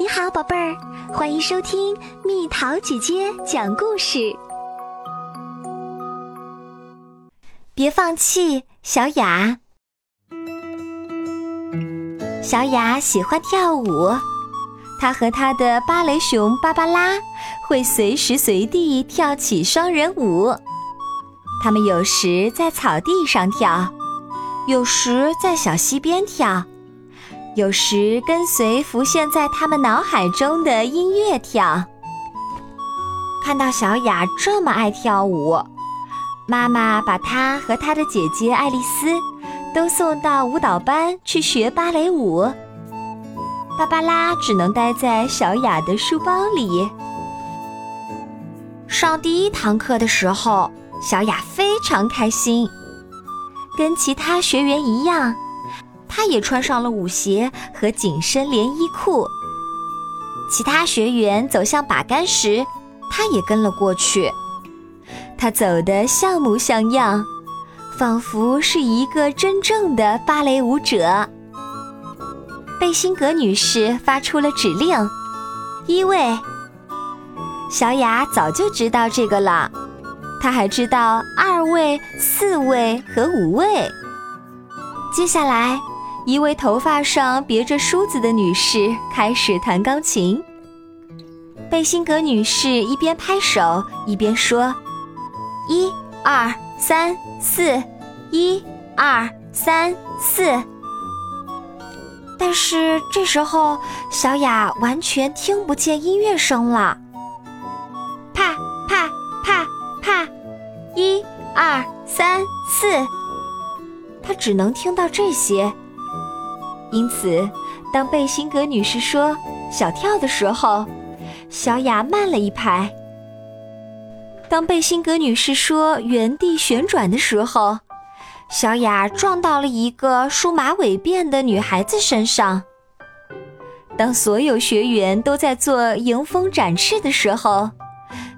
你好，宝贝儿，欢迎收听蜜桃姐姐讲故事。别放弃，小雅。小雅喜欢跳舞，她和她的芭蕾熊芭芭拉会随时随地跳起双人舞。他们有时在草地上跳，有时在小溪边跳。有时跟随浮现在他们脑海中的音乐跳。看到小雅这么爱跳舞，妈妈把她和她的姐姐爱丽丝都送到舞蹈班去学芭蕾舞。芭芭拉只能待在小雅的书包里。上第一堂课的时候，小雅非常开心，跟其他学员一样。他也穿上了舞鞋和紧身连衣裤。其他学员走向把杆时，他也跟了过去。他走得像模像样，仿佛是一个真正的芭蕾舞者。贝辛格女士发出了指令：一位。小雅早就知道这个了，她还知道二位、四位和五位。接下来。一位头发上别着梳子的女士开始弹钢琴。贝辛格女士一边拍手一边说：“一、二、三、四，一、二、三、四。”但是这时候，小雅完全听不见音乐声了。啪啪啪啪，一、二、三、四，她只能听到这些。因此，当贝辛格女士说“小跳”的时候，小雅慢了一拍；当贝辛格女士说“原地旋转”的时候，小雅撞到了一个梳马尾辫的女孩子身上；当所有学员都在做迎风展翅的时候，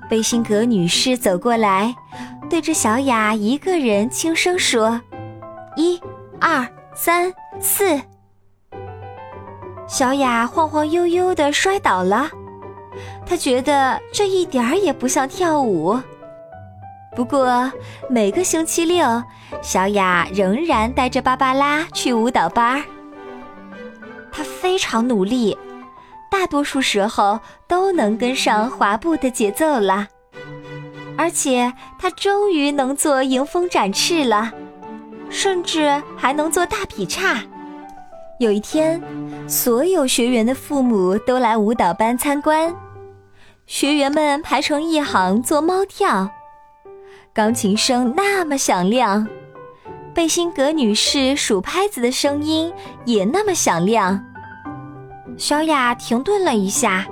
贝辛格女士走过来，对着小雅一个人轻声说：“一、二、三、四。”小雅晃晃悠悠地摔倒了，她觉得这一点儿也不像跳舞。不过每个星期六，小雅仍然带着芭芭拉去舞蹈班。她非常努力，大多数时候都能跟上滑步的节奏了，而且她终于能做迎风展翅了，甚至还能做大劈叉。有一天，所有学员的父母都来舞蹈班参观。学员们排成一行做猫跳，钢琴声那么响亮，贝辛格女士数拍子的声音也那么响亮。小雅停顿了一下，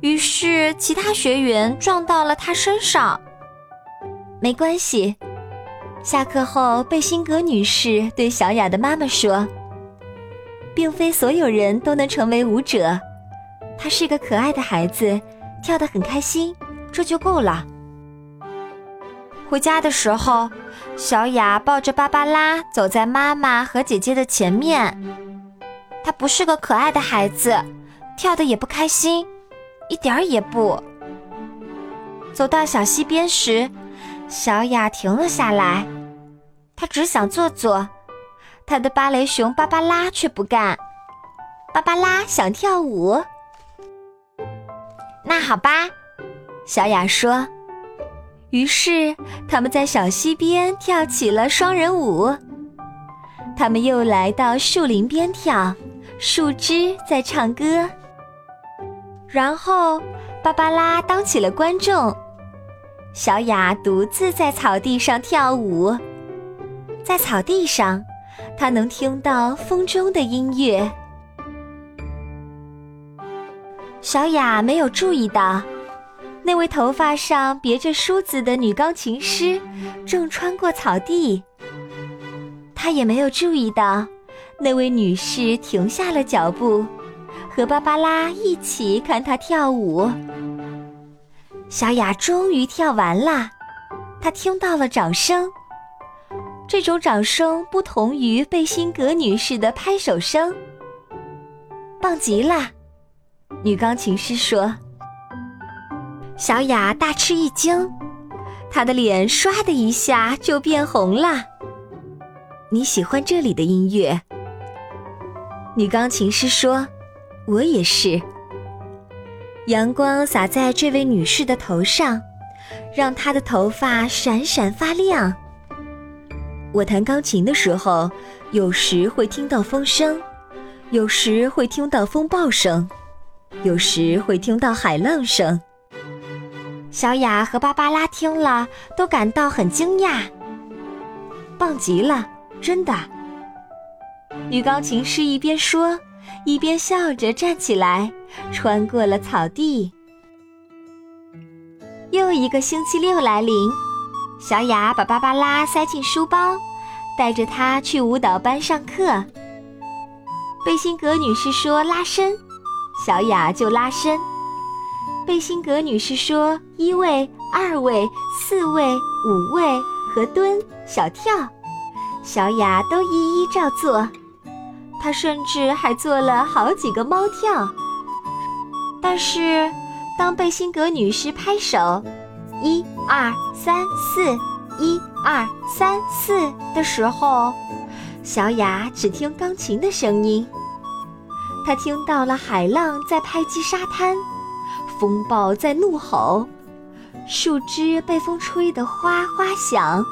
于是其他学员撞到了她身上。没关系。下课后，贝辛格女士对小雅的妈妈说。并非所有人都能成为舞者，他是个可爱的孩子，跳得很开心，这就够了。回家的时候，小雅抱着芭芭拉走在妈妈和姐姐的前面。她不是个可爱的孩子，跳得也不开心，一点儿也不。走到小溪边时，小雅停了下来，她只想坐坐。他的芭蕾熊芭芭拉却不干，芭芭拉想跳舞。那好吧，小雅说。于是他们在小溪边跳起了双人舞。他们又来到树林边跳，树枝在唱歌。然后芭芭拉当起了观众，小雅独自在草地上跳舞，在草地上。他能听到风中的音乐。小雅没有注意到，那位头发上别着梳子的女钢琴师正穿过草地。她也没有注意到，那位女士停下了脚步，和芭芭拉一起看她跳舞。小雅终于跳完了，她听到了掌声。这种掌声不同于贝辛格女士的拍手声。棒极了，女钢琴师说。小雅大吃一惊，她的脸唰的一下就变红了。你喜欢这里的音乐？女钢琴师说：“我也是。”阳光洒在这位女士的头上，让她的头发闪闪发亮。我弹钢琴的时候，有时会听到风声，有时会听到风暴声，有时会听到海浪声。小雅和芭芭拉听了，都感到很惊讶。棒极了，真的。女钢琴师一边说，一边笑着站起来，穿过了草地。又一个星期六来临，小雅把芭芭拉塞进书包，带着她去舞蹈班上课。贝辛格女士说拉伸，小雅就拉伸。贝辛格女士说：“一位、二位、四位、五位和蹲、小跳，小雅都一一照做。她甚至还做了好几个猫跳。但是，当贝辛格女士拍手‘一二三四，一二三四’的时候，小雅只听钢琴的声音。她听到了海浪在拍击沙滩。”风暴在怒吼，树枝被风吹得哗哗响。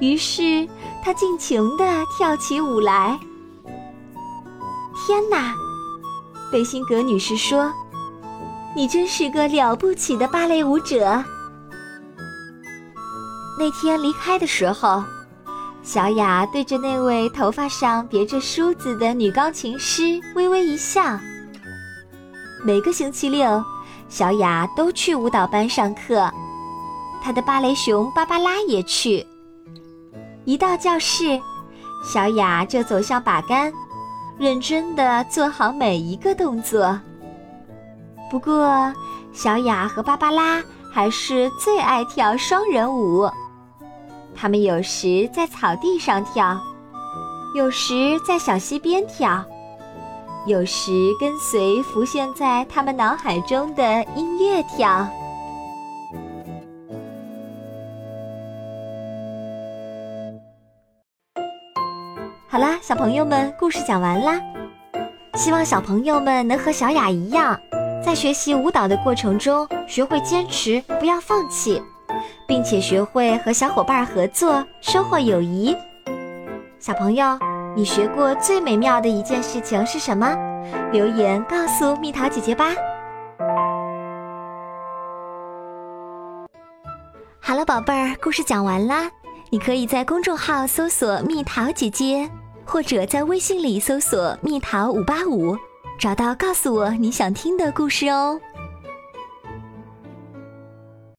于是她尽情地跳起舞来。天哪，贝辛格女士说：“你真是个了不起的芭蕾舞者。”那天离开的时候，小雅对着那位头发上别着梳子的女钢琴师微微一笑。每个星期六。小雅都去舞蹈班上课，她的芭蕾熊芭芭拉也去。一到教室，小雅就走向把杆，认真地做好每一个动作。不过，小雅和芭芭拉还是最爱跳双人舞。他们有时在草地上跳，有时在小溪边跳。有时跟随浮现在他们脑海中的音乐跳。好啦，小朋友们，故事讲完啦。希望小朋友们能和小雅一样，在学习舞蹈的过程中学会坚持，不要放弃，并且学会和小伙伴合作，收获友谊。小朋友。你学过最美妙的一件事情是什么？留言告诉蜜桃姐姐吧。好了，宝贝儿，故事讲完啦。你可以在公众号搜索“蜜桃姐姐”，或者在微信里搜索“蜜桃五八五”，找到告诉我你想听的故事哦。